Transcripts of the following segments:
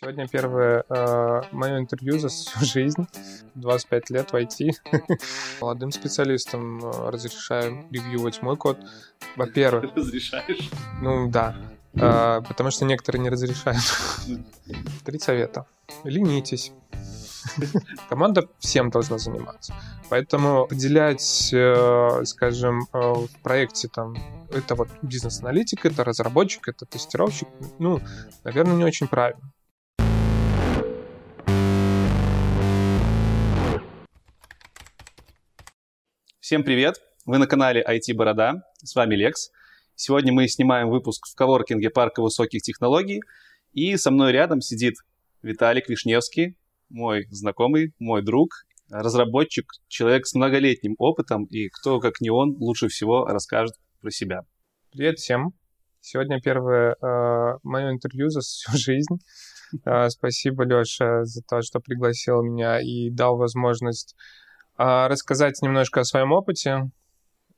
Сегодня первое э, мое интервью за всю жизнь. 25 лет в IT. Молодым специалистам э, разрешаю ревьювать мой код. Во-первых... Разрешаешь? Ну да. Э, потому что некоторые не разрешают. Три совета. Ленитесь. Команда всем должна заниматься. Поэтому определять, э, скажем, э, в проекте там это вот бизнес-аналитик, это разработчик, это тестировщик, ну, наверное, не очень правильно. Всем привет! Вы на канале IT Борода. С вами Лекс. Сегодня мы снимаем выпуск в коворкинге Парка высоких технологий. И со мной рядом сидит Виталик Вишневский, мой знакомый, мой друг, разработчик, человек с многолетним опытом. И кто, как не он, лучше всего расскажет про себя. Привет всем! Сегодня первое э, мое интервью за всю жизнь. Э, спасибо, Леша, за то, что пригласил меня и дал возможность рассказать немножко о своем опыте.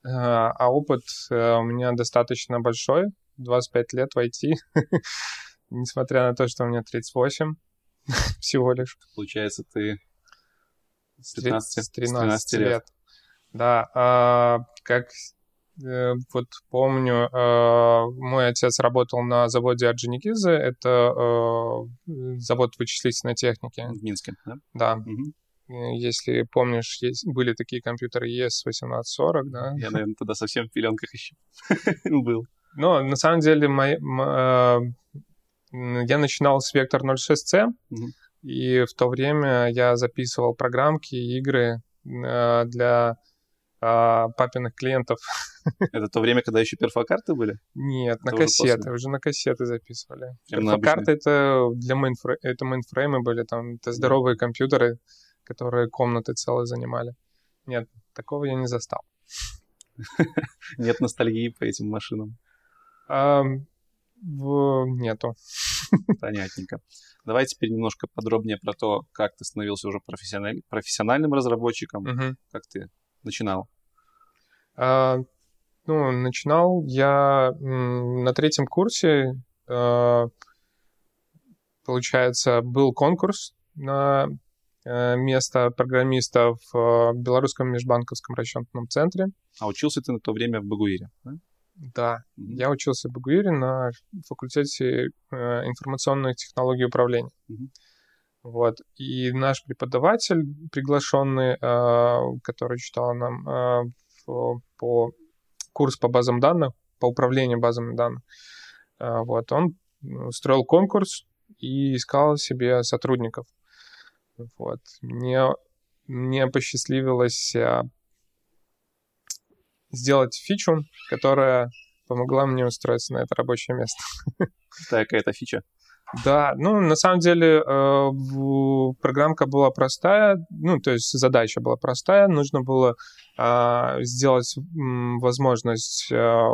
А, а опыт э, у меня достаточно большой, 25 лет в IT, несмотря на то, что у меня 38 всего лишь. Получается, ты с 13, с 13, 13 лет. лет. Да, а, как э, вот помню, э, мой отец работал на заводе Орджоникидзе, это завод вычислительной техники. В Минске, да? Да. Угу. Э, если помнишь, есть, были такие компьютеры ES1840, да? Я, наверное, тогда совсем в пеленках еще был. Но на самом деле мой, я начинал с Vector 06C, угу. и в то время я записывал программки, игры а, для а, папиных клиентов. Это то время, когда еще перфокарты были? Нет, это на кассеты, уже, уже на кассеты записывали. Перфокарты это для мейнфрейма, это мейнфреймы были, там, это здоровые компьютеры, которые комнаты целые занимали. Нет, такого я не застал. Нет ностальгии по этим машинам? Нету. Понятненько. Давай теперь немножко подробнее про то, как ты становился уже профессиональ... профессиональным разработчиком, угу. как ты начинал. А, ну, начинал я на третьем курсе, а, получается, был конкурс на место программиста в э, Белорусском межбанковском расчетном центре. А учился ты на то время в Багуире, да? Да, mm-hmm. я учился в Багуире на факультете э, информационных технологий управления. Mm-hmm. Вот. И наш преподаватель, приглашенный, который читал нам по курс по базам данных, по управлению базами данных, вот, он устроил конкурс и искал себе сотрудников. Вот. Мне, мне посчастливилось а, сделать фичу, которая помогла мне устроиться на это рабочее место. Какая какая-то фича? Да, ну, на самом деле, э, программка была простая, ну, то есть задача была простая, нужно было э, сделать м, возможность э,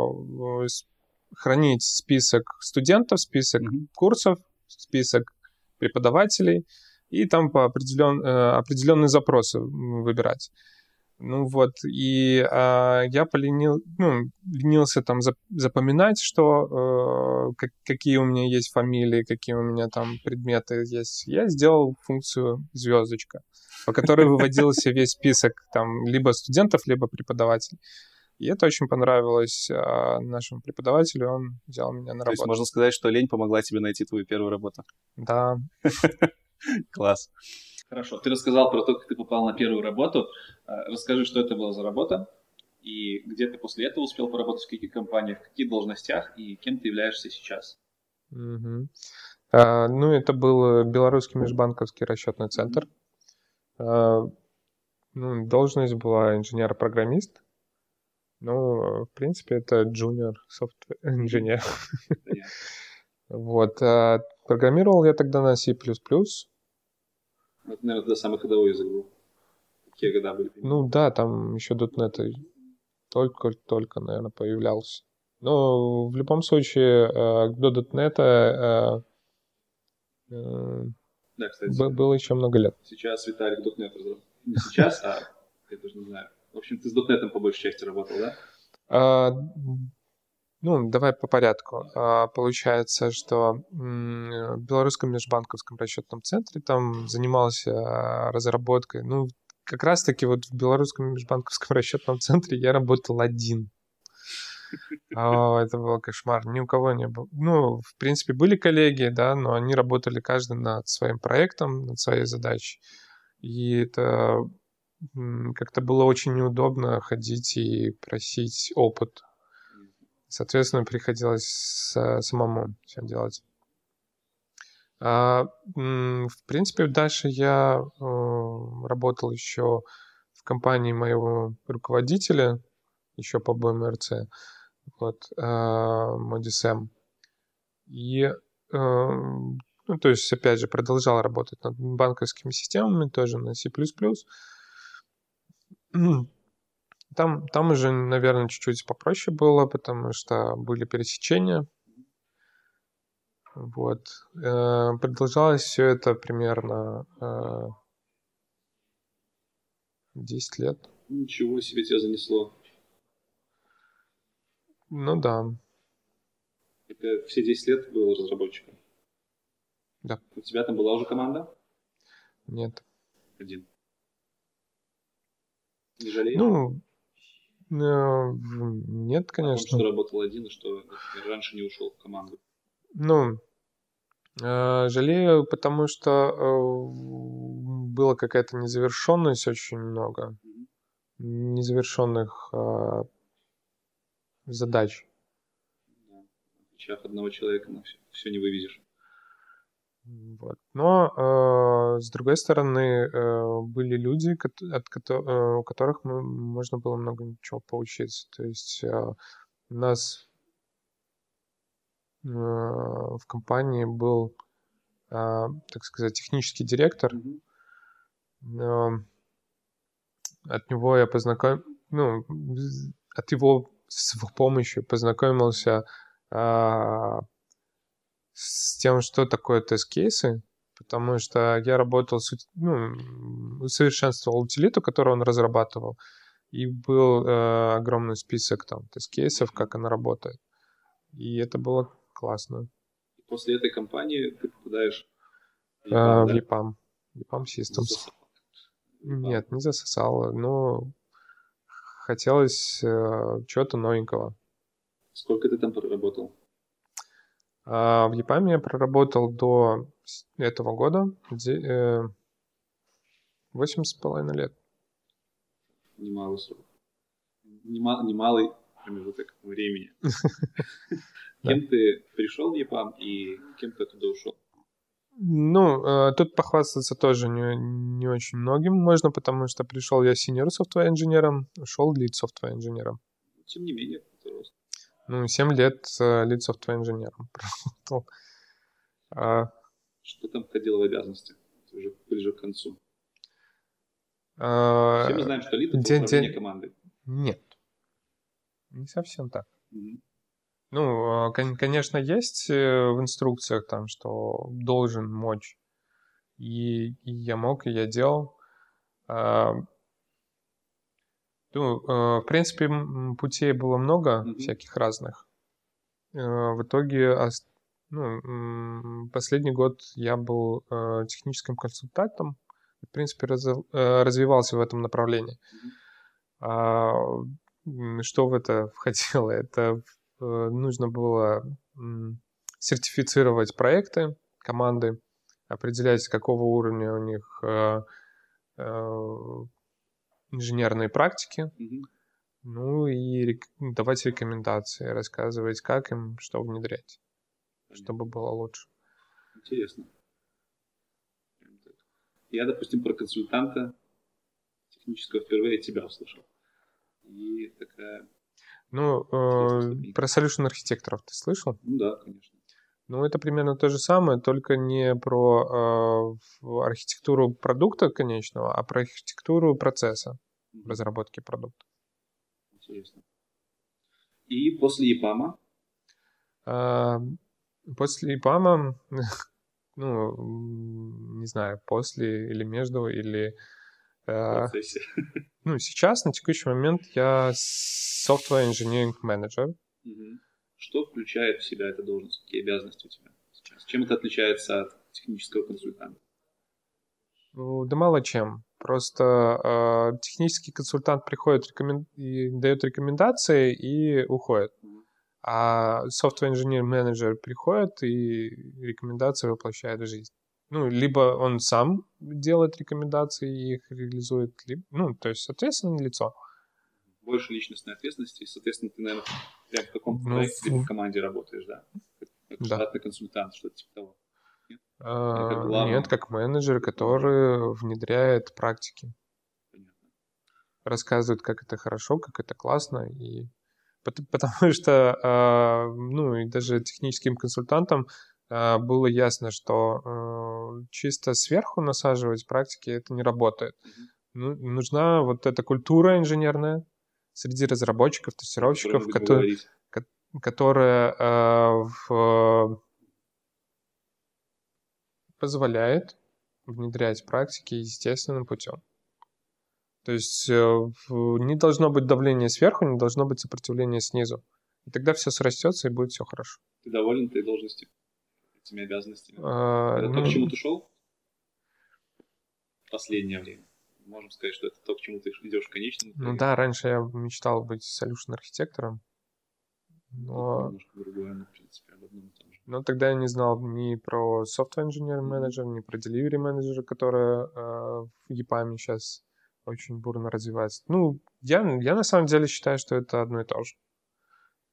хранить список студентов, список mm-hmm. курсов, список преподавателей, и там по определен, э, определенные запросы выбирать. Ну вот, и э, я поленил, ну, ленился там запоминать, что э, как, какие у меня есть фамилии, какие у меня там предметы есть. Я сделал функцию звездочка, по которой выводился весь список там либо студентов, либо преподавателей. И это очень понравилось а, нашему преподавателю, он взял меня на работу. То есть можно сказать, что лень помогла тебе найти твою первую работу? Да. Класс. Хорошо. Ты рассказал про то, как ты попал на первую работу. А, расскажи, что это была за работа и где ты после этого успел поработать, в каких компаниях, в каких должностях и кем ты являешься сейчас. Угу. А, ну, это был Белорусский межбанковский расчетный центр. А, ну, должность была инженер-программист. Ну, в принципе, это junior software инженер. Вот. А программировал я тогда на C++. Это, наверное, тогда самый ходовой язык был. Какие года были? Ну да, там еще .NET только-только, наверное, появлялся. Но в любом случае, э, до .NET э, э, да, кстати, было еще много лет. Сейчас Виталик .NET разработал. Не сейчас, а я даже не знаю. В общем, ты с .NET по большей части работал, да? А, ну, давай по порядку. А, получается, что в Белорусском межбанковском расчетном центре там занимался разработкой. Ну, как раз-таки вот в Белорусском межбанковском расчетном центре я работал один. Это был кошмар. Ни у кого не было. Ну, в принципе, были коллеги, да, но они работали каждый над своим проектом, над своей задачей. И это как-то было очень неудобно ходить и просить опыт. Соответственно, приходилось самому все делать. А, в принципе, дальше я э, работал еще в компании моего руководителя, еще по БМРЦ, вот, Модисем. И, э, ну, то есть, опять же, продолжал работать над банковскими системами, тоже на C++. Там, там уже, наверное, чуть-чуть попроще было, потому что были пересечения. Вот. Э, продолжалось все это примерно 10 лет. Ничего себе тебя занесло. Ну да. Это все 10 лет был разработчиком? Да. У тебя там была уже команда? Нет. Один. Не жалеешь? Ну, э, нет, конечно. Потому что работал один, и что раньше не ушел в команду. Ну, э, жалею, потому что э, была какая-то незавершенность очень много. Незавершенных задач. Да. В плечах одного человека на все, все не вывезешь. Вот. Но, э, с другой стороны, э, были люди, от, э, у которых мы, можно было много чего поучиться. То есть э, у нас э, в компании был, э, так сказать, технический директор. Mm-hmm. Э, от него я познакомился, ну, от его с его помощью познакомился а, с тем, что такое тест-кейсы, потому что я работал, с, ну, усовершенствовал утилиту, которую он разрабатывал, и был э, огромный список там тест-кейсов, как она работает. И это было классно. После этой кампании ты попадаешь в EPAM, э, да? в EPAM, EPAM Systems. Нет, не засосало, но хотелось э, чего-то новенького. Сколько ты там проработал? А, в Япаме я проработал до этого года э, восемь с половиной лет. Немалый срок. Нема, немалый промежуток времени. Кем ты пришел в Япам и кем ты оттуда ушел? Ну, э, тут похвастаться тоже не, не очень многим можно, потому что пришел я senior software инженером, ушел lead software инженером. Тем не менее. Ну, 7 лет э, lead software инженером проработал. А... Что там входило в обязанности? Уже ближе к концу. А... Все мы знаем, что lead это день, день... команды. Нет. Не совсем так. Mm-hmm. Ну, а, конечно, есть э, в инструкциях там, что должен мочь. И, и я мог, и я делал. Ну, а, в принципе, путей было много mm-hmm. всяких разных. В итоге, ну, последний год я был техническим консультантом. В принципе, раз, развивался в этом направлении. Mm-hmm. Что в это входило? Это Э, нужно было сертифицировать проекты команды, определять, какого уровня у них э, э, инженерные практики, mm-hmm. ну и рек- давать рекомендации, рассказывать, как им что внедрять, Понятно. чтобы было лучше. Интересно. Я, допустим, про консультанта технического впервые тебя услышал. И такая ну, э, про solution архитекторов ты слышал? Ну да, конечно. Ну, это примерно то же самое, только не про э, архитектуру продукта конечного, а про архитектуру процесса mm-hmm. разработки продукта. Интересно. И после ИПАМа? Э, после ИПАМа, ну, не знаю, после или между, или процессе? Ну, сейчас, на текущий момент, я software engineering manager. Что включает в себя эта должность? Какие обязанности у тебя сейчас? Чем это отличается от технического консультанта? Ну, да мало чем. Просто э, технический консультант приходит рекомен... и дает рекомендации и уходит. А software engineer менеджер приходит и рекомендации воплощает в жизнь. Ну, либо он сам делает рекомендации и их реализует, либо, ну, то есть ответственное лицо. Больше личностной ответственности, и, соответственно, ты, наверное, прям в каком-то ну, проекте в... в команде работаешь, да? Как да. штатный консультант, что-то типа того. Нет? А, как нет, как менеджер, который внедряет практики. Понятно. Рассказывает, как это хорошо, как это классно, и потому что, а, ну, и даже техническим консультантам а, было ясно, что а, чисто сверху насаживать практики это не работает. Ну, нужна вот эта культура инженерная среди разработчиков, тестировщиков, которые, которая в, позволяет внедрять практики естественным путем. То есть э, не должно быть давления сверху, не должно быть сопротивления снизу. И тогда все срастется и будет все хорошо. Ты доволен этой должностью, этими обязанностями? А, это ну... то, к чему ты шел? В последнее время. Можем сказать, что это то, к чему ты идешь в конечном Ну да, раньше я мечтал быть solution архитектором. Но... Немножко другое, но в принципе об одном и том же. Но тогда я не знал ни про software engineer manager, ни про delivery manager, которая э, в EPAM сейчас очень бурно развивается. Ну, я, я на самом деле считаю, что это одно и то же.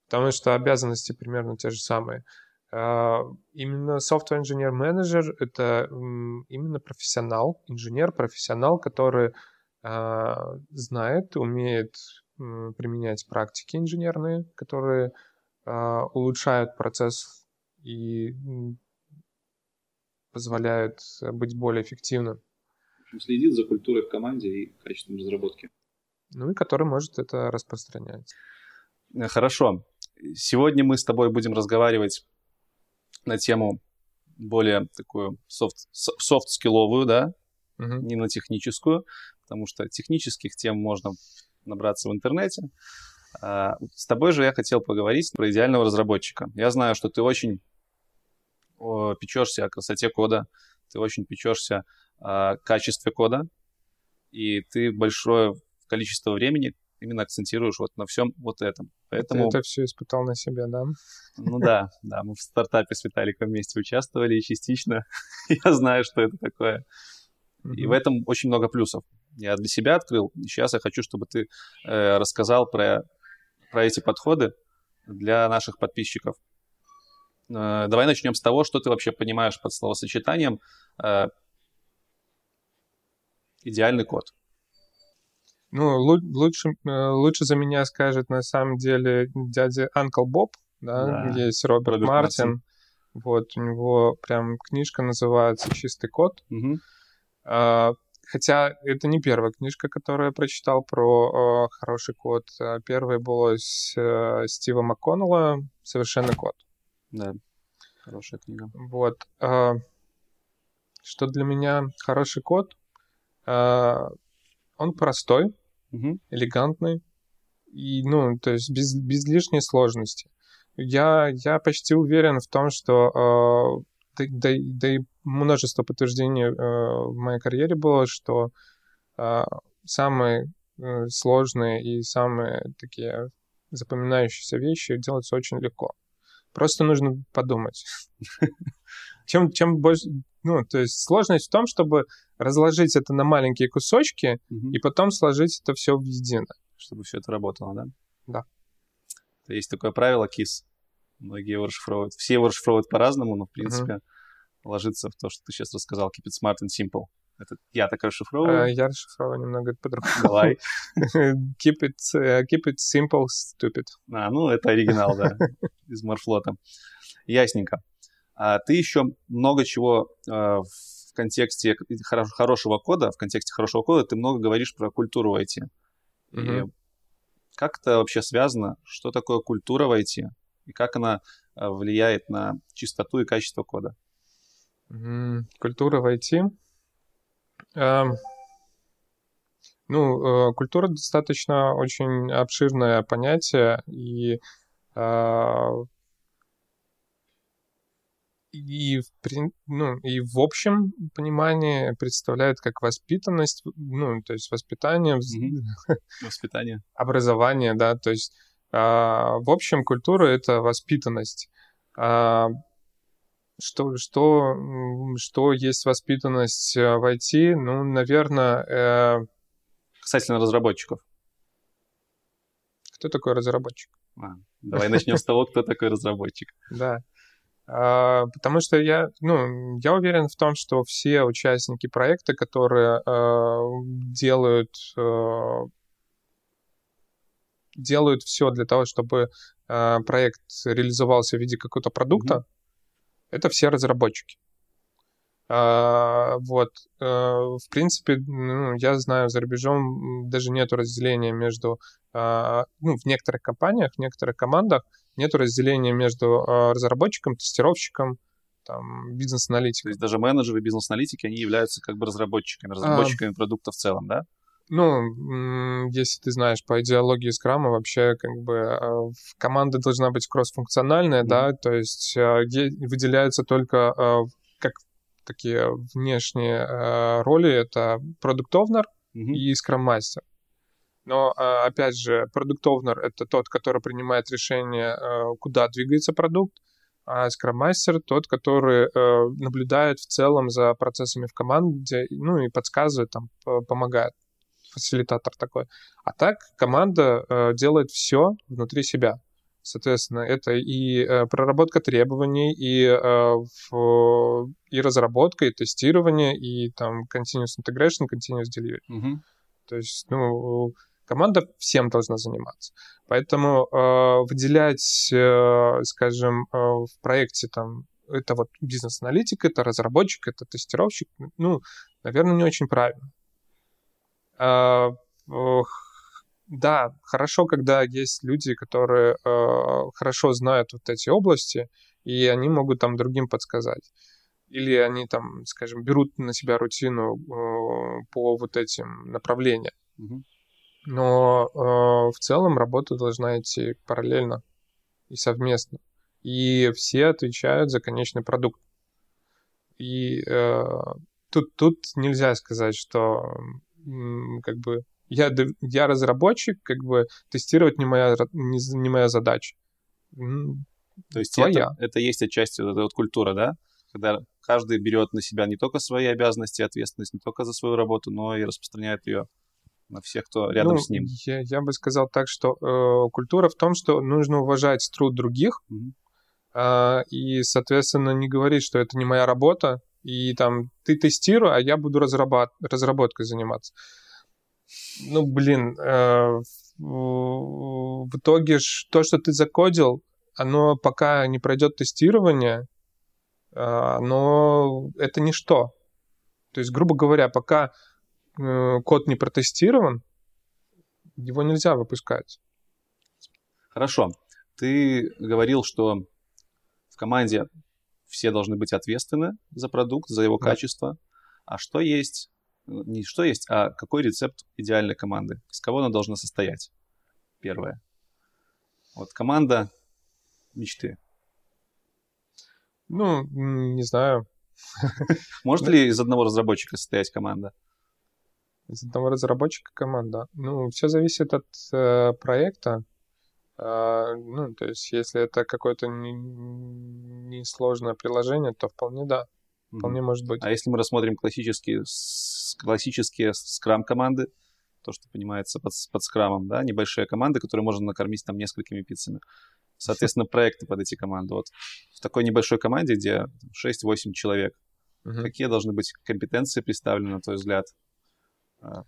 Потому что обязанности примерно те же самые. А, именно software engineer manager — это именно профессионал, инженер-профессионал, который а, знает, умеет применять практики инженерные, которые а, улучшают процесс и позволяют быть более эффективным общем, следит за культурой в команде и качеством разработки. Ну и который может это распространять. Э, хорошо. Сегодня мы с тобой будем разговаривать на тему более такую софт, софт-скилловую, да, угу. не на техническую, потому что технических тем можно набраться в интернете. А, с тобой же я хотел поговорить про идеального разработчика. Я знаю, что ты очень печешься о красоте кода, ты очень печешься о качестве кода, и ты большое количество времени именно акцентируешь вот на всем вот этом. Поэтому... Ты это все испытал на себе, да? Ну да, да, мы в стартапе с Виталиком вместе участвовали, и частично я знаю, что это такое. И в этом очень много плюсов. Я для себя открыл, и сейчас я хочу, чтобы ты э, рассказал про, про эти подходы для наших подписчиков. Э, давай начнем с того, что ты вообще понимаешь под словосочетанием э, идеальный код. Ну, лучше, э, лучше за меня скажет на самом деле дядя Анкл Боб, да, да. есть Роберт, Роберт Мартин. Мартин. Вот, у него прям книжка называется «Чистый код». Угу. А, хотя это не первая книжка, которую я прочитал про э, хороший код. А первая была с э, Стива МакКоннелла «Совершенный код». Да, хорошая книга. Вот. Э, что для меня хороший код? Э, он простой, угу. элегантный, и, ну, то есть без, без лишней сложности. Я, я почти уверен в том, что э, да, да, да и множество подтверждений э, в моей карьере было, что э, самые э, сложные и самые такие запоминающиеся вещи делаются очень легко. Просто нужно подумать. чем, чем больше... Ну, то есть сложность в том, чтобы разложить это на маленькие кусочки угу. и потом сложить это все в едино. Чтобы все это работало, да? Да. Есть такое правило KISS. Многие его расшифровывают. Все его расшифровывают по-разному, но, в принципе, угу. ложится в то, что ты сейчас рассказал. Keep it smart and simple. Это я так расшифровываю? А, я расшифровываю немного по-другому. Давай. keep, it, uh, keep it simple, stupid. А, ну, это оригинал, да, из Морфлота. Ясненько. А ты еще много чего э, в контексте хоро- хорошего кода, в контексте хорошего кода ты много говоришь про культуру в IT. Mm-hmm. И как это вообще связано? Что такое культура в IT? И как она э, влияет на чистоту и качество кода? Mm-hmm. Культура в IT? Um... Ну, э, культура достаточно очень обширное понятие, и и, в, ну, и в общем понимании представляет как воспитанность, ну, то есть воспитание, воспитание, образование, да, то есть а, в общем культура — это воспитанность. А, что, что, что есть воспитанность э, в IT? Ну, наверное... Э... Касательно разработчиков. Кто такой разработчик? А, давай начнем с того, кто такой разработчик. Да. А, потому что я, ну, я уверен в том, что все участники проекта, которые а, делают делают все для того, чтобы проект реализовался в виде какого-то продукта, mm-hmm это все разработчики. А, вот, а, в принципе, ну, я знаю, за рубежом даже нет разделения между, ну, в некоторых компаниях, в некоторых командах нет разделения между а, разработчиком, тестировщиком, там, бизнес-аналитиком. То есть даже менеджеры бизнес-аналитики, они являются как бы разработчиками, разработчиками а... продукта в целом, да? Ну, если ты знаешь по идеологии скрама, вообще как бы а, команда должна быть кроссфункциональная, mm-hmm. да, то есть а, выделяются только а, как такие внешние роли, это продукт овнер mm-hmm. и скрам-мастер. Но, опять же, продукт овнер это тот, который принимает решение, куда двигается продукт, а скрам-мастер тот, который наблюдает в целом за процессами в команде, ну и подсказывает, там, помогает фасилитатор такой. А так команда э, делает все внутри себя. Соответственно, это и э, проработка требований, и, э, в, и разработка, и тестирование, и там continuous integration, continuous delivery. Mm-hmm. То есть, ну, команда всем должна заниматься. Поэтому э, выделять, э, скажем, э, в проекте там это вот бизнес-аналитик, это разработчик, это тестировщик, ну, наверное, не очень правильно. А, да, хорошо, когда есть люди, которые а, хорошо знают вот эти области, и они могут там другим подсказать. Или они там, скажем, берут на себя рутину а, по вот этим направлениям. Но в целом работа должна идти параллельно и совместно. И все отвечают за конечный продукт. И э, тут, тут нельзя сказать, что как бы я, я разработчик, как бы тестировать не моя, не, не моя задача. То есть это, это есть отчасти вот эта вот культура, да? Когда каждый берет на себя не только свои обязанности и ответственность, не только за свою работу, но и распространяет ее на всех, кто рядом ну, с ним. Я, я бы сказал так, что э, культура в том, что нужно уважать труд других, mm-hmm. э, и, соответственно, не говорить, что это не моя работа, и там ты тестируй, а я буду разработ... разработкой заниматься. Ну, блин, э, в итоге то, что ты закодил, оно пока не пройдет тестирование, э, но это ничто. То есть, грубо говоря, пока код не протестирован, его нельзя выпускать. Хорошо. Ты говорил, что в команде все должны быть ответственны за продукт, за его да. качество. А что есть, не что есть, а какой рецепт идеальной команды? Из кого она должна состоять? Первое. Вот команда мечты. Ну, не знаю. Может ли из одного разработчика состоять команда? Из одного разработчика команда. Ну, все зависит от э, проекта. А, ну, то есть, если это какое-то несложное не приложение, то вполне да. Вполне mm-hmm. может быть. А если мы рассмотрим классические, классические скрам-команды, то, что понимается под, под скрамом, да, небольшие команды, которые можно накормить там несколькими пиццами. Соответственно, проекты под эти команды. Вот в такой небольшой команде, где 6-8 человек, uh-huh. какие должны быть компетенции представлены, на твой взгляд? А,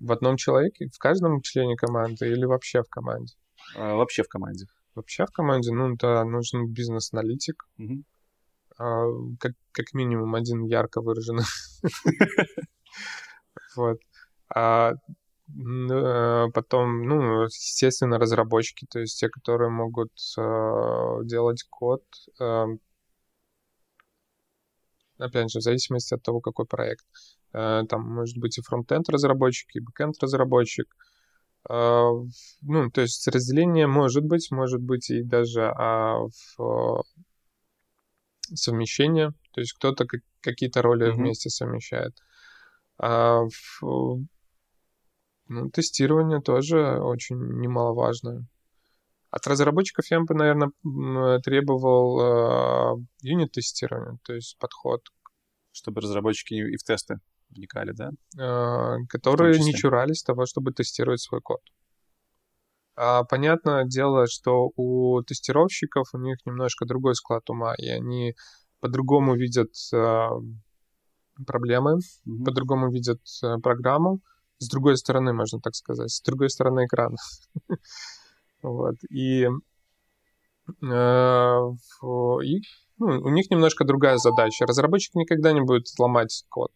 в одном человеке? В каждом члене команды или вообще в команде? А, вообще в команде. Вообще в команде, ну, да, нужен бизнес-аналитик. Угу. А, как, как минимум один ярко выраженный. Вот. А э, потом, ну, естественно, разработчики, то есть те, которые могут э, делать код, опять же, в зависимости от того, какой проект. Э, там может быть и фронтенд разработчик, и бэкенд разработчик. Э, ну, то есть разделение может быть, может быть и даже а, в, совмещение, то есть кто-то какие-то роли Мгм. вместе совмещает. А, в- ну, тестирование тоже очень немаловажное. От разработчиков я бы, наверное, требовал а, юнит-тестирования, то есть подход, Чтобы разработчики и в тесты вникали, да? а, которые не чурались того, чтобы тестировать свой код. А, понятное дело, что у тестировщиков у них немножко другой склад ума, и они по-другому видят а, проблемы, Мгм. по-другому видят э, программу, с другой стороны, можно так сказать, с другой стороны экрана. Вот. И, э, в- и, ну, у них немножко другая задача. Разработчик никогда не будет ломать код.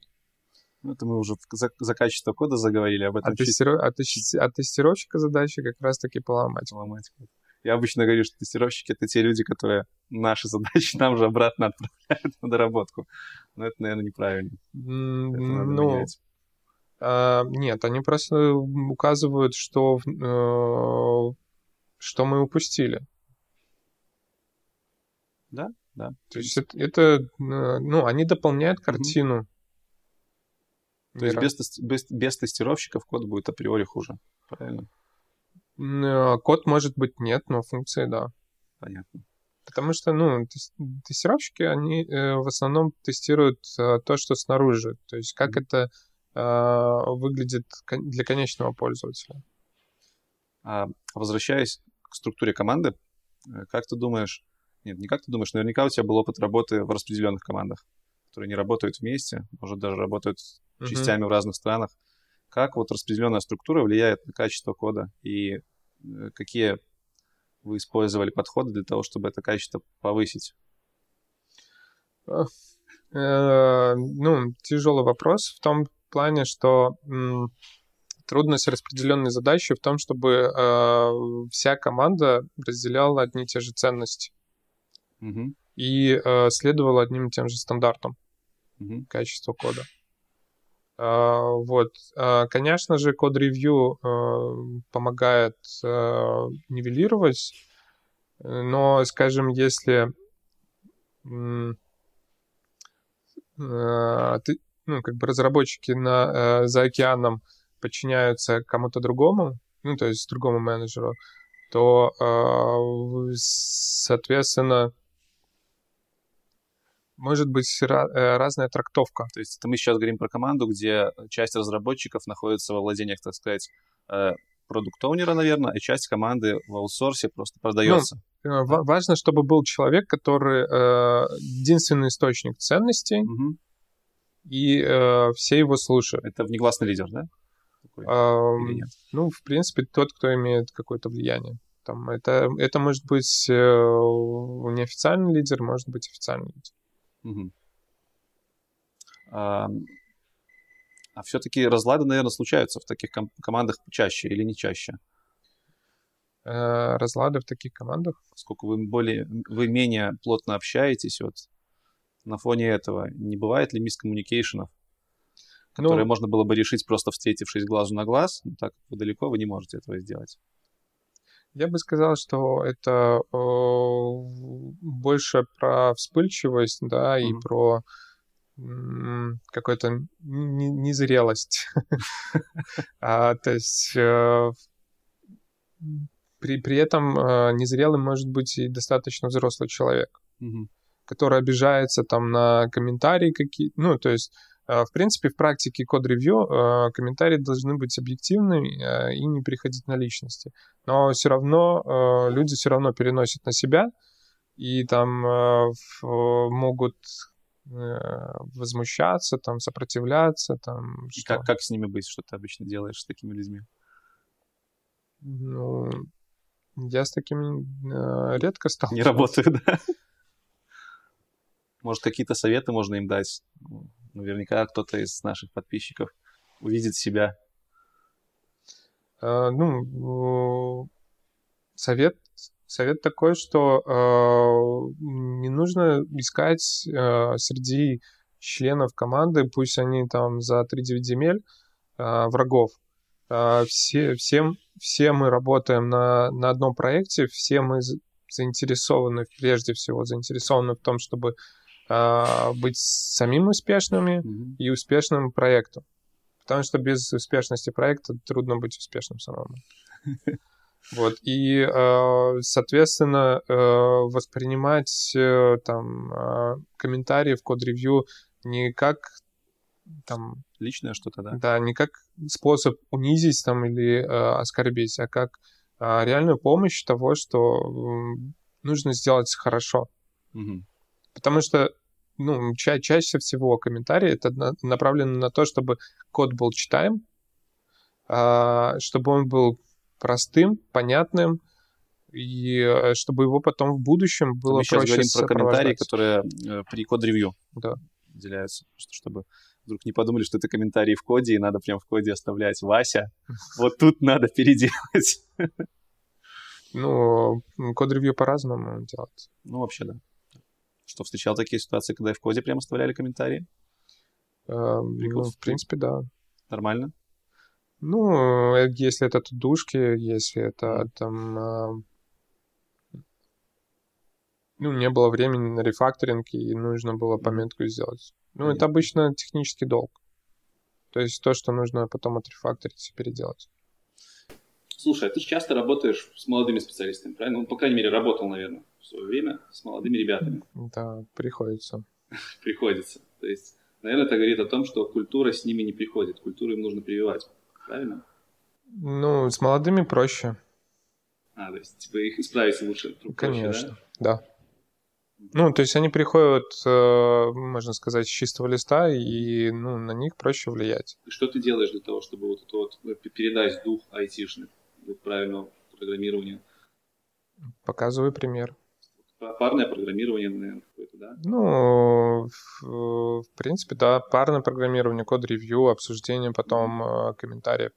Это мы уже за, за качество кода заговорили, об А, этом чуть тестиро- а тести- а тестировщика задача как раз-таки поломать. ломать код. Я обычно говорю, что тестировщики — это те люди, которые наши задачи нам же обратно отправляют на доработку. Но это, наверное, неправильно. Это надо Ну, менять. а, нет, они просто указывают, что, в- э, что мы упустили. Да, да. То есть это, это, э, ну, они дополняют картину. То есть без, без, без тестировщиков код будет априори хуже. Правильно? Э, Код, может быть, нет, но функции, да. Понятно. Потому что, ну, тес- тестировщики, они э, в основном тестируют э, то, что снаружи. То есть как Мгм. это э, выглядит для конечного пользователя. А возвращаясь к структуре команды, э, как ты думаешь, нет, не как ты думаешь, наверняка у тебя был опыт работы в распределенных командах, которые не работают вместе, может даже работают Мгм. частями в разных странах. Как вот распределенная структура влияет на качество кода и э, какие вы использовали подходы для того, чтобы это качество повысить? Э, ну, тяжелый вопрос в том плане, что трудность распределенной задачи в том, чтобы э, вся команда разделяла одни и те же ценности Мгм, и э, следовала одним и тем же стандартам мгм, качества кода. А, Вот. А, Конечно же, код-ревью э, помогает э, нивелировать, но, скажем, если э, ты, ну, как бы разработчики на, за океаном подчиняются кому-то другому, ну, то есть другому менеджеру, то, э, соответственно, может быть э, разная трактовка. То есть это мы сейчас говорим про команду, где часть разработчиков находится во владениях, так сказать, продукт-оунера, наверное, и часть команды в аутсорсе просто продается. Э, ва- Важно, чтобы был человек, который э, единственный источник ценностей, Мгм. и э, все его слушают. Это внегласный лидер, да? Такой, или нет? ну, в принципе, тот, кто имеет какое-то влияние. Там, это, это может быть э, неофициальный лидер, может быть официальный лидер. Мгм. А, а все-таки разлады, наверное, случаются в таких ком- командах чаще или не чаще? Э, разлады в таких командах. Поскольку вы более, вы менее плотно общаетесь, вот на фоне этого не бывает ли мискоммуникейшенов, которые Ну, можно было бы решить просто встретившись глазу на глаз, но так как вы далеко, вы не можете этого сделать. Я бы сказал, что это э, больше про вспыльчивость, да, и Мгм. про какую-то незрелость. А, То есть э, при, этом э, незрелым может быть и достаточно взрослый человек, который обижается там на комментарии какие Ну, то есть, в принципе, в практике код-ревью э, комментарии должны быть объективными э, и не переходить на личности. Но все равно люди все равно переносят на себя и там могут возмущаться, там сопротивляться, там И что. как, как с ними быть? Что ты обычно делаешь с такими людьми? Ну, я с такими э, редко Не сталкивался. работаю, да? Может, какие-то советы можно им дать? Наверняка кто-то из наших подписчиков увидит себя. Э, Ну, э, совет, совет такой, что э, не нужно искать э, среди членов команды, пусть они там за 3-9 земель, врагов. Все, всем, все мы работаем на, на одном проекте, все мы за- заинтересованы, прежде всего, заинтересованы в том, чтобы а, быть самим успешными mm-hmm. и успешным проектом. Потому что без успешности проекта трудно быть успешным самому. Вот, и, э, соответственно, э, воспринимать э, там комментарии в код-ревью не как там... Личное что-то, да? Да, не как способ унизить там или оскорбить, а как реальную помощь того, что нужно сделать хорошо. Угу. Потому что ну, ча- чаще всего комментарии это на- направлено на то, чтобы код был читаем, а, чтобы он был простым, понятным, и э, чтобы его потом в будущем было Мы сейчас говорим про комментарии, которые э, при код-ревью да. выделяются, чтобы вдруг не подумали, что это комментарии в коде, и надо прям в коде оставлять «Вася, вот тут надо переделать». Ну, код-ревью по-разному делать. Ну, вообще, да. Что, встречал такие ситуации, когда и в коде прям оставляли комментарии? Э, ну, в принципе, да. Нормально? Ну, э, если это тудушки, если это там... А, ну, не было времени на рефакторинг, и нужно было пометку сделать. Ну, это обычно технический долг. То есть то, что нужно потом отрефакторить и переделать. Слушай, а ты часто работаешь с молодыми специалистами, правильно? Ну, по крайней мере, работал, наверное, в свое время с молодыми ребятами. Да, приходится. Приходится. То есть, наверное, это говорит о том, что культура с ними не приходит. Культуру им нужно прививать правильно? Ну, с молодыми проще. А, то есть, типа, их исправить лучше? Конечно, проще, да? да. Ну, то есть они приходят, э, можно сказать, с чистого листа, и ну, на них проще влиять. И что ты делаешь для того, чтобы вот это вот э, передать дух айтишных, правильного программирования? Показываю пример. Парное программирование, наверное, какое-то, да? Ну, в, в принципе, да. Парное программирование, код-ревью, обсуждение потом э, комментариев.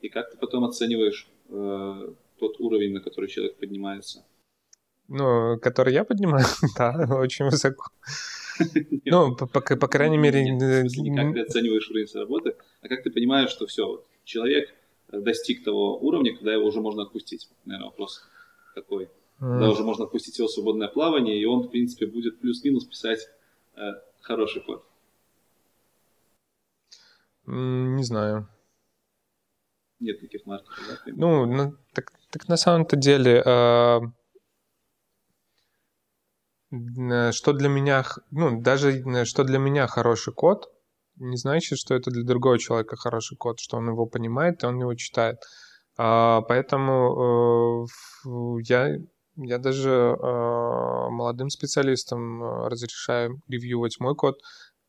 И как ты потом оцениваешь э, тот уровень, на который человек поднимается? Ну, который я поднимаю, да, очень высоко. Ну, по, по, крайней мере... Не как ты оцениваешь уровень работы, а как ты понимаешь, что все, человек достиг того уровня, когда его уже можно отпустить? Наверное, вопрос такой. Да, уже можно отпустить его в свободное плавание, и он, в принципе, будет плюс-минус писать э, хороший код. Не знаю. Нет таких маркеров, да? Ну, ну так, так на самом-то деле, э, что для меня, ну, даже что для меня хороший код, не значит, что это для другого человека хороший код, что он его понимает и он его читает. А, поэтому э, я я даже э, молодым специалистам э, разрешаю ревьювать мой код.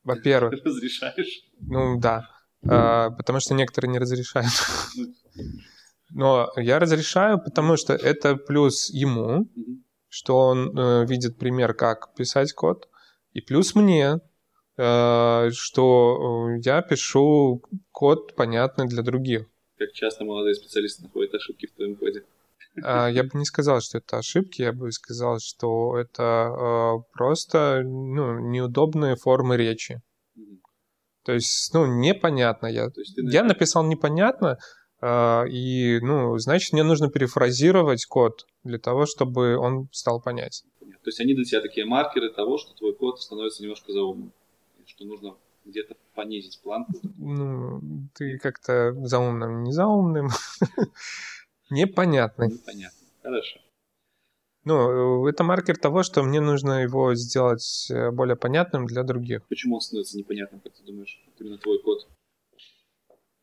Во-первых... Разрешаешь? Ну, да. Э, потому что некоторые не разрешают. Но я разрешаю, потому что это плюс ему, что он э, видит пример, как писать код, и плюс мне, э, что э, я пишу код понятный для других. Как часто молодые специалисты находят ошибки в твоем коде? А, я бы не сказал, что это ошибки, я бы сказал, что это а, просто ну, неудобные формы речи. То есть, ну, непонятно. Я, я написал непонятно, а, и, ну, значит, мне нужно перефразировать код для того, чтобы он стал понять. То есть они для тебя такие маркеры того, что твой код становится немножко заумным, что нужно где-то понизить планку. Ну, ты как-то заумным, не заумным. Непонятный. Непонятно. Хорошо. Ну, это маркер того, что мне нужно его сделать э, более понятным для других. Почему он становится непонятным, как ты думаешь? Именно твой код.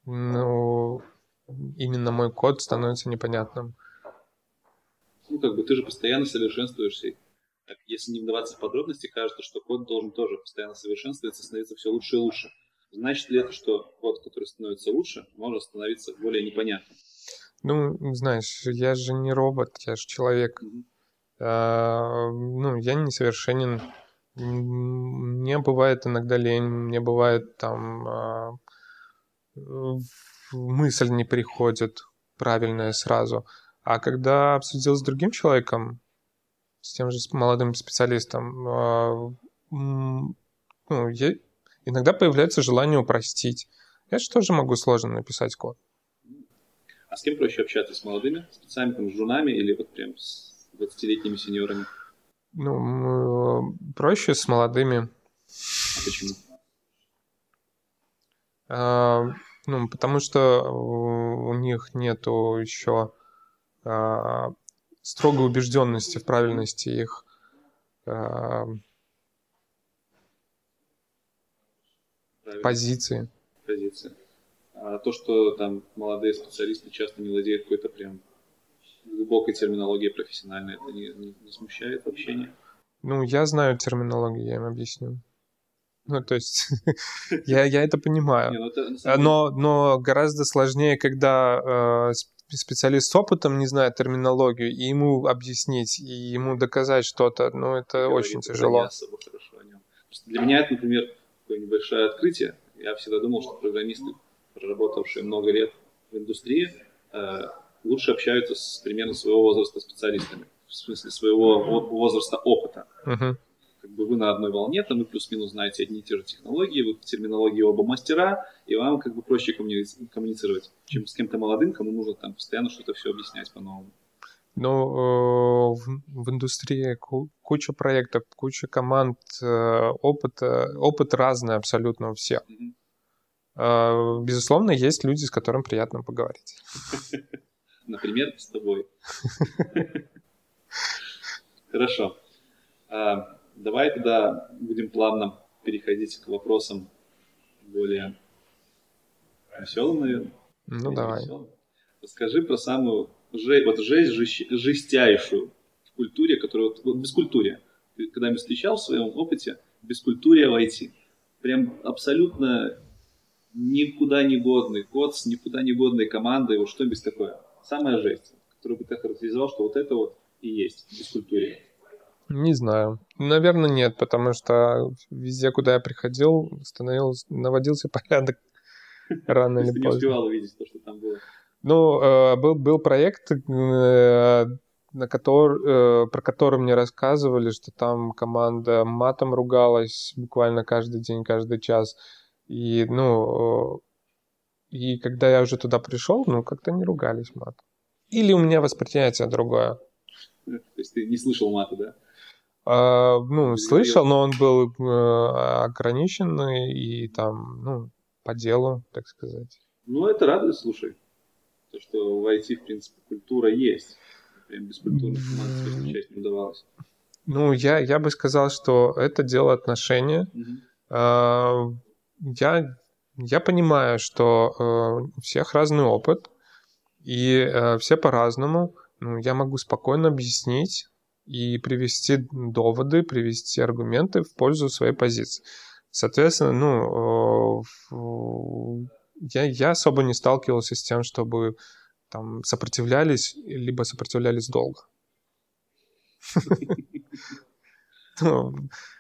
Ну, именно мой код становится непонятным. Ну, как бы ты же постоянно совершенствуешься. Так, если не вдаваться в подробности, кажется, что код должен тоже постоянно совершенствоваться, становиться все лучше и лучше. Значит ли это, что код, который становится лучше, может становиться более непонятным? Ну, знаешь, я же не робот, я же человек. А, ну, я несовершенен. Мне бывает иногда лень, мне бывает там а, мысль не приходит правильная сразу. А когда обсудил с другим человеком, с тем же молодым специалистом, а, ну, я, иногда появляется желание упростить. Я же тоже могу сложно написать код. А с кем проще общаться? С молодыми специалистами, с жунами или вот прям с 20-летними сеньорами? Ну, проще с молодыми. А почему? А, ну, потому что у них нету еще а, строгой убежденности в правильности их а, позиции. Позиции. А то, что там молодые специалисты часто не владеют какой-то прям глубокой терминологией профессиональной, это не, не, не смущает в общении? Ну, я знаю терминологию, я им объясню. Ну, то есть, я, я это понимаю. Не, ну, это, но, но гораздо сложнее, когда э, специалист с опытом не знает терминологию, и ему объяснить, и ему доказать что-то, ну, это очень тяжело. Не особо хорошо о нем. Для меня это, например, такое небольшое открытие. Я всегда думал, что программисты, проработавшие много лет в индустрии, э, лучше общаются с примерно своего возраста специалистами, в смысле своего возраста опыта. Uh-huh. Как бы вы на одной волне, там вы плюс-минус знаете одни и те же технологии, вы в терминологии оба мастера, и вам как бы проще коммуни- коммуницировать, чем с кем-то молодым, кому нужно там постоянно что-то все объяснять по-новому. Ну, э, в, в индустрии куча проектов, куча команд, э, опыт, опыт разный абсолютно у всех. Mm-hmm. Безусловно, есть люди, с которыми приятно поговорить. Например, с тобой. Хорошо. А, давай тогда будем плавно переходить к вопросам более веселым, наверное. Ну, давай. Веселым. Расскажи про самую вот жесть жестяйшую в культуре, которая вот, вот бескультуре. Когда я встречал в своем опыте бескультуре в IT. Прям абсолютно никуда не годный код с никуда не годной командой, вот что-нибудь такое самая жесть, которую бы ты характеризовал, что вот это вот и есть бескультурье? Не знаю. Наверное, нет, потому что везде, куда я приходил, становился, наводился порядок рано или поздно. не успевал увидеть то, что там было? Ну, э, был, был проект, э, на который, э, про который мне рассказывали, что там команда матом ругалась буквально каждый день, каждый час. И, ну, и когда я уже туда пришел, ну, как-то не ругались мат. Или у меня восприятие другое. То есть ты не слышал мата, да? А, ну, слышал, но он был э, ограниченный и там, ну, по делу, так сказать. Ну, это радует, слушай. То, что в IT, в принципе, культура есть. Прям без культуры команды часть не удавалось. Ну, я, я бы сказал, что это дело отношения. Угу. А, я я понимаю, что э, у всех разный опыт, и э, все по-разному. Ну, я могу спокойно объяснить и привести доводы, привести аргументы в пользу своей позиции. Соответственно, ну, э, я, я особо не сталкивался с тем, чтобы там сопротивлялись, либо сопротивлялись долго.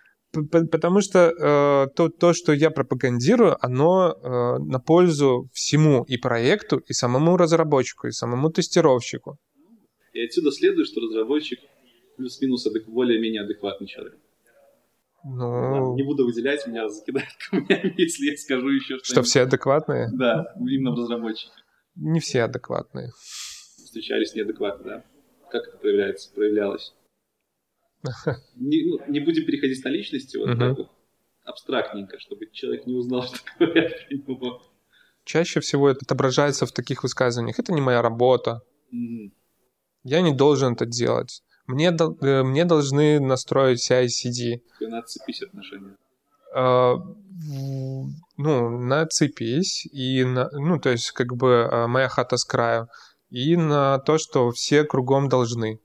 Потому что э, то, то, что я пропагандирую, оно э, на пользу всему и проекту, и самому разработчику, и самому тестировщику. И отсюда следует, что разработчик плюс-минус более-менее адекватный человек. Ну... не буду выделять, меня закидают камнями, если я скажу еще что Что все адекватные? Да, именно в разработчике. Не все адекватные. Встречались неадекватно, да? Как это проявляется, проявлялось? Не, ну, не будем переходить на личности, вот так вот абстрактненько, чтобы человек не узнал, что говорят про него. Чаще всего это отображается в таких высказываниях. Это не моя работа. Я не должен это делать. Мне, э, мне должны настроить CI-CD. Надо цепись отношения. Uh, ну, нацепись, и на, ну, то есть, как бы, uh, моя хата с краю, и на то, что все кругом должны.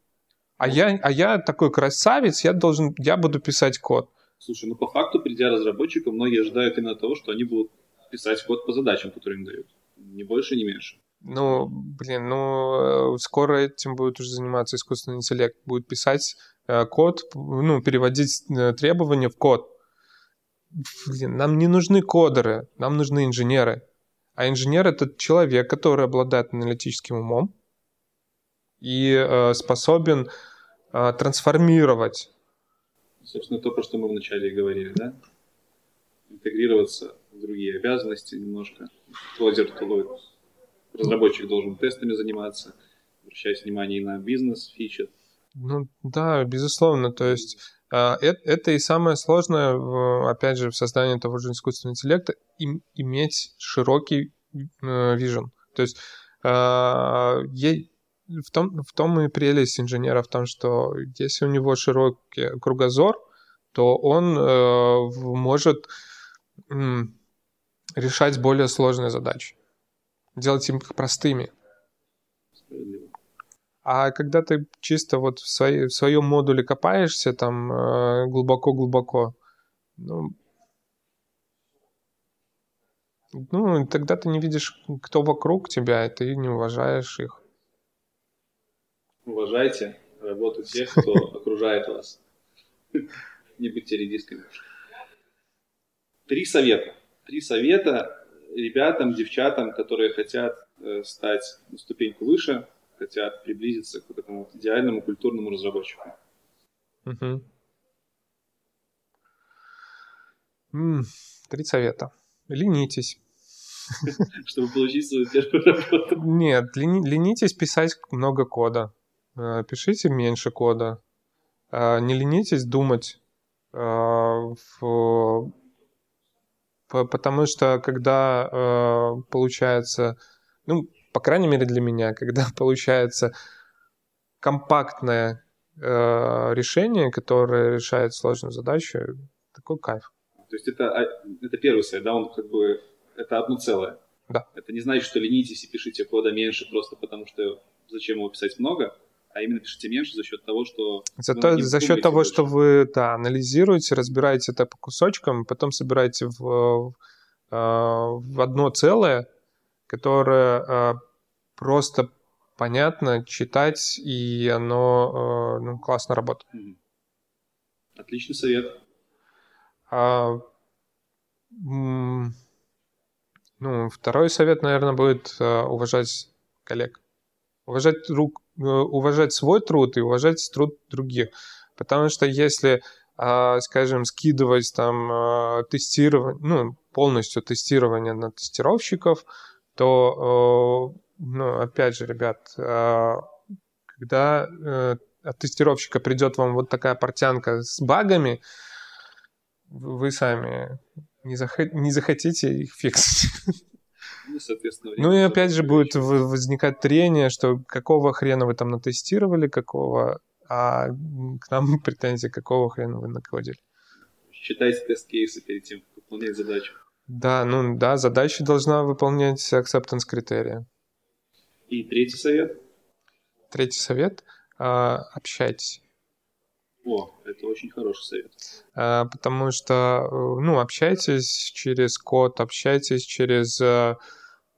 А я, а я такой красавец, я должен, я буду писать код. Слушай, ну по факту, придя разработчикам, многие ожидают именно того, что они будут писать код по задачам, которые им дают. Ни больше, ни меньше. Ну, блин, ну, скоро этим будет уже заниматься искусственный интеллект. Будет писать э, код, ну, переводить э, требования в код. Блин, нам не нужны кодеры, нам нужны инженеры. А инженер — это человек, который обладает аналитическим умом и э, способен а, трансформировать. Собственно, то, про что мы вначале говорили, да? Интегрироваться в другие обязанности немножко. Кодер, разработчик должен тестами заниматься, обращать внимание и на бизнес, фичи, Ну да, безусловно. То есть а, это и самое сложное, опять же, в создании того же искусственного интеллекта, иметь широкий вижен. То есть в том, в том и прелесть инженера в том, что если у него широкий кругозор, то он э, может решать более сложные задачи, делать их простыми. А когда ты чисто вот в, своей, в своем модуле копаешься там э, глубоко-глубоко, ну, ну, тогда ты не видишь, кто вокруг тебя, и ты не уважаешь их. Уважайте работу тех, кто окружает вас. Не будьте редисками. Три совета. Три совета ребятам, девчатам, которые хотят э, стать на ступеньку выше, хотят приблизиться к этому идеальному культурному разработчику. Угу. Три совета. Ленитесь. Чтобы получить свою первую работу. Нет, ленитесь писать много кода. Э, пишите меньше кода. Э, не ленитесь думать. Э, потому что когда получается, ну, по крайней мере для меня, когда получается компактное решение, которое решает сложную задачу, такой кайф. То есть это, а, это первый совет, да, он как бы, это одно целое. Да. Это не значит, что ленитесь и пишите кода меньше просто потому, что зачем его писать много, а именно пишите меньше за счет того, что... Зато, за счет того, больше. что вы да, анализируете, разбираете это по кусочкам, потом собираете в, в, а, в одно целое, которое а, просто понятно читать, и оно ну, классно работает. Отличный совет. А, ну, второй совет, наверное, будет уважать коллег. Уважать, друг, э, уважать свой труд и уважать труд других. Потому что если, а, скажем, скидывать там тестирование, ну, полностью тестирование на тестировщиков, то, ну, опять же, ребят, когда э, от тестировщика придет вам вот такая портянка с багами, вы сами не, не захотите их фиксить. Соответственно, ну и опять же будет возникать трение, что какого хрена вы там натестировали, какого, а к нам претензии, какого хрена вы накодили. Считайте тест-кейсы перед тем, как выполнять задачу. Да, ну да, задача должна выполнять acceptance критерия. И третий совет? Третий совет а, – общайтесь. О, это очень хороший совет. А, потому что, э, ну, общайтесь через код, общайтесь через э,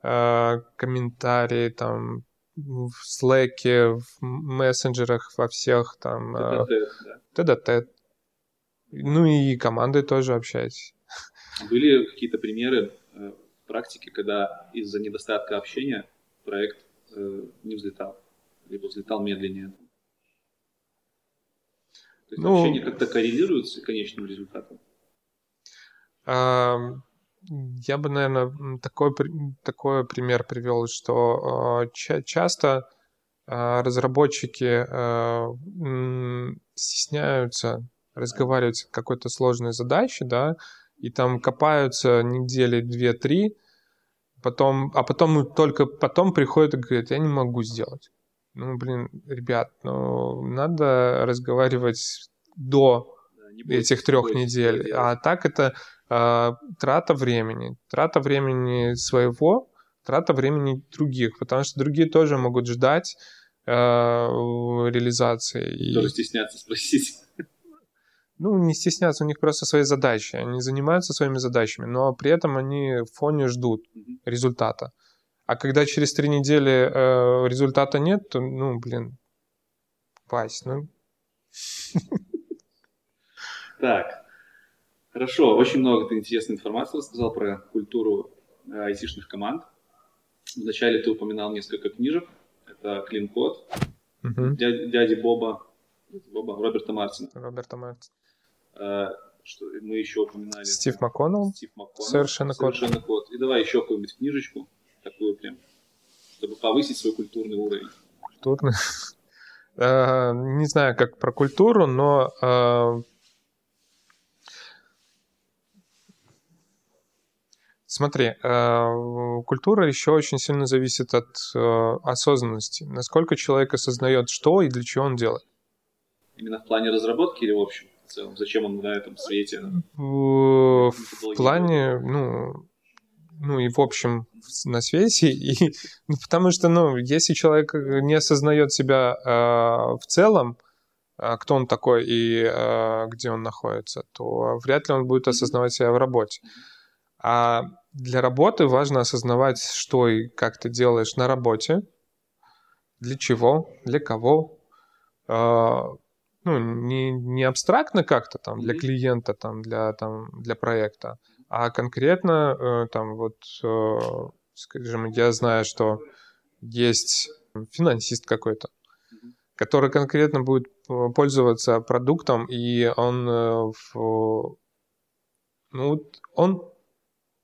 комментарии, там, в Slack, в мессенджерах, во всех там... ТДТ, да. Ну и команды тоже общайтесь. Были какие-то примеры в практике, когда из-за недостатка общения проект не взлетал, либо взлетал медленнее? То есть ну, общение как-то коррелирует с конечным результатом? Я бы, наверное, такой, такой пример привел, что э, часто э, разработчики э, стесняются разговаривать о какой-то сложной задаче, да, и там копаются недели две-три, потом, а потом только потом приходят и говорят, я не могу сделать. Ну, блин, ребят, ну, надо разговаривать до да, этих трех недель. А так это трата времени. Трата времени своего, трата времени других. Потому что другие тоже могут ждать э, реализации. Тоже и... стесняться спросить. Ну, не стесняться, у них просто свои задачи. Они занимаются своими задачами, но при этом они в фоне ждут mm-hmm. результата. А когда через три недели э, результата нет, то, ну, блин, Вась, ну... Так, хорошо, очень много ты интересной информации рассказал про культуру э, айтишных команд. Вначале ты упоминал несколько книжек. Это Code, угу. дяди, дяди Боба, Боба, Роберта Мартина. Роберта Мартина. Э, что мы еще упоминали? Стив МакКоннелл. Стив МакКоннелл. Совершенно код. Совершенно код. И давай еще какую-нибудь книжечку такую прям, чтобы повысить свой культурный уровень. Культурный? э, не знаю, как про культуру, но Смотри, э, культура еще очень сильно зависит от э, осознанности. Насколько человек осознает, что и для чего он делает. Именно в плане разработки или в общем? В целом, зачем он на этом свете? В, в плане, ну, ну и в общем на свете, и, ну, потому что, ну, если человек не осознает себя э, в целом, э, кто он такой и э, где он находится, то вряд ли он будет осознавать себя в работе. А для работы важно осознавать, что и как ты делаешь на работе, для чего, для кого. Э, ну, не, не абстрактно как-то там для клиента, там, для, там, для проекта, а конкретно э, там вот, э, скажем, я знаю, что есть финансист какой-то, который конкретно будет пользоваться продуктом, и он, в, ну, он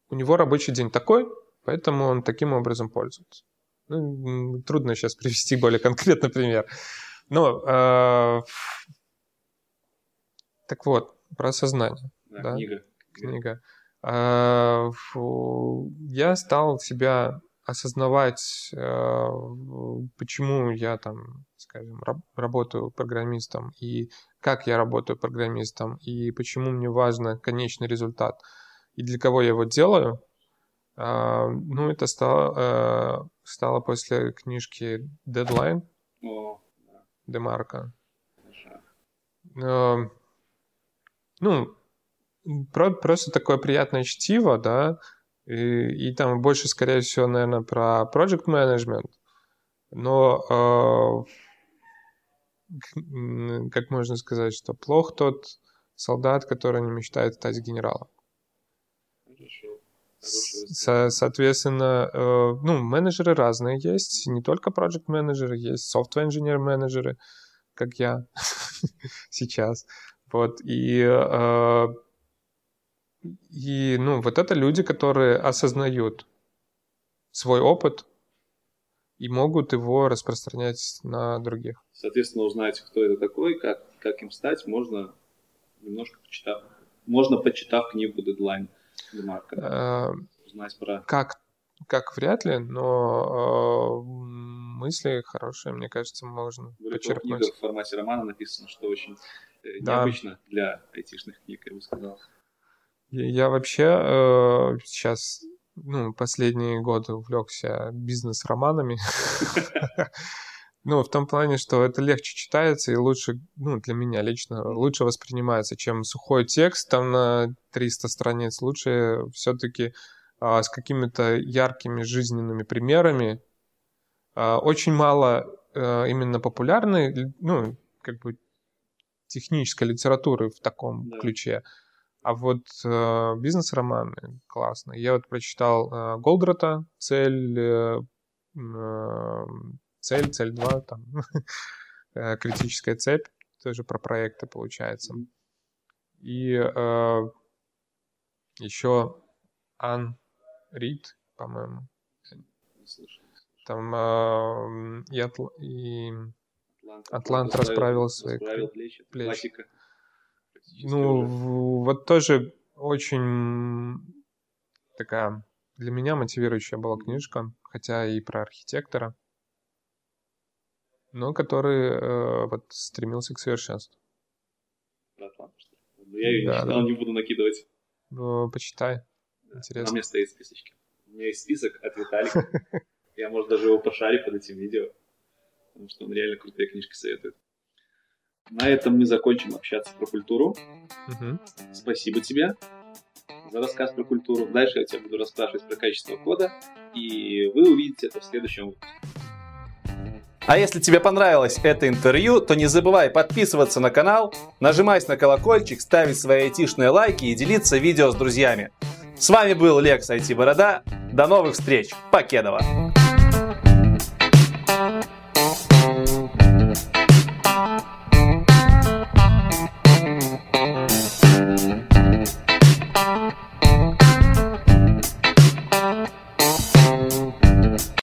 у него рабочий день такой, поэтому он таким образом пользуется. Ну, трудно сейчас привести более конкретный пример. Но, э, так вот, про осознание. Да, да? Книга. Книга. Э, я стал себя осознавать, э, почему я там, скажем, работаю программистом и как я работаю программистом и почему мне важно конечный результат – и для кого я его делаю. А, ну, это стало, э, стало после книжки Deadline О, Демарка. Э, ну, про, просто такое приятное чтиво, да, и, и там больше, скорее всего, наверное, про project management, но э, как можно сказать, что плох тот солдат, который не мечтает стать генералом. Со- соответственно, э, ну, менеджеры разные есть, не только project менеджеры, есть software engineer менеджеры, как я сейчас. Вот, и, э, и, ну, вот это люди, которые осознают свой опыт и могут его распространять на других. Соответственно, узнать, кто это такой, как, как им стать, можно немножко почитав, можно почитав книгу про... Как, как вряд ли, но э, мысли хорошие, мне кажется, можно Более почерпнуть. Книга в формате романа написано, что очень э, да. необычно для айтишных книг, я бы сказал. Я, я вообще э, сейчас ну, последние годы увлекся бизнес-романами. Ну, в том плане, что это легче читается и лучше, ну, для меня лично, лучше воспринимается, чем сухой текст там на 300 страниц. Лучше все-таки а, с какими-то яркими жизненными примерами. А, очень мало а, именно популярной, ну, как бы технической литературы в таком да. ключе. А вот э, бизнес-романы классные. Я вот прочитал э, Голдрата «Цель», э, цель, цель 2, там, э, критическая цепь, тоже про проекты получается. И э, еще Ан Рид, по-моему. Там э, и, Атл... и Атлант, Атлант расправил, свои плечи. плечи. Ну, вот тоже очень такая для меня мотивирующая была книжка, хотя и про архитектора но который э, вот стремился к совершенству. Атлант? Ну, я ее да, не читал, да. не буду накидывать. Ну, почитай. Интересно. у меня стоит списочки. У меня есть список от Виталика. Я, может, даже его пошарю под этим видео, потому что он реально крутые книжки советует. На этом мы закончим общаться про культуру. Угу. Спасибо тебе за рассказ про культуру. Дальше я тебя буду расспрашивать про качество кода, и вы увидите это в следующем выпуске. А если тебе понравилось это интервью, то не забывай подписываться на канал, нажимать на колокольчик, ставить свои айтишные лайки и делиться видео с друзьями. С вами был Лекс IT Борода. До новых встреч. Покедова.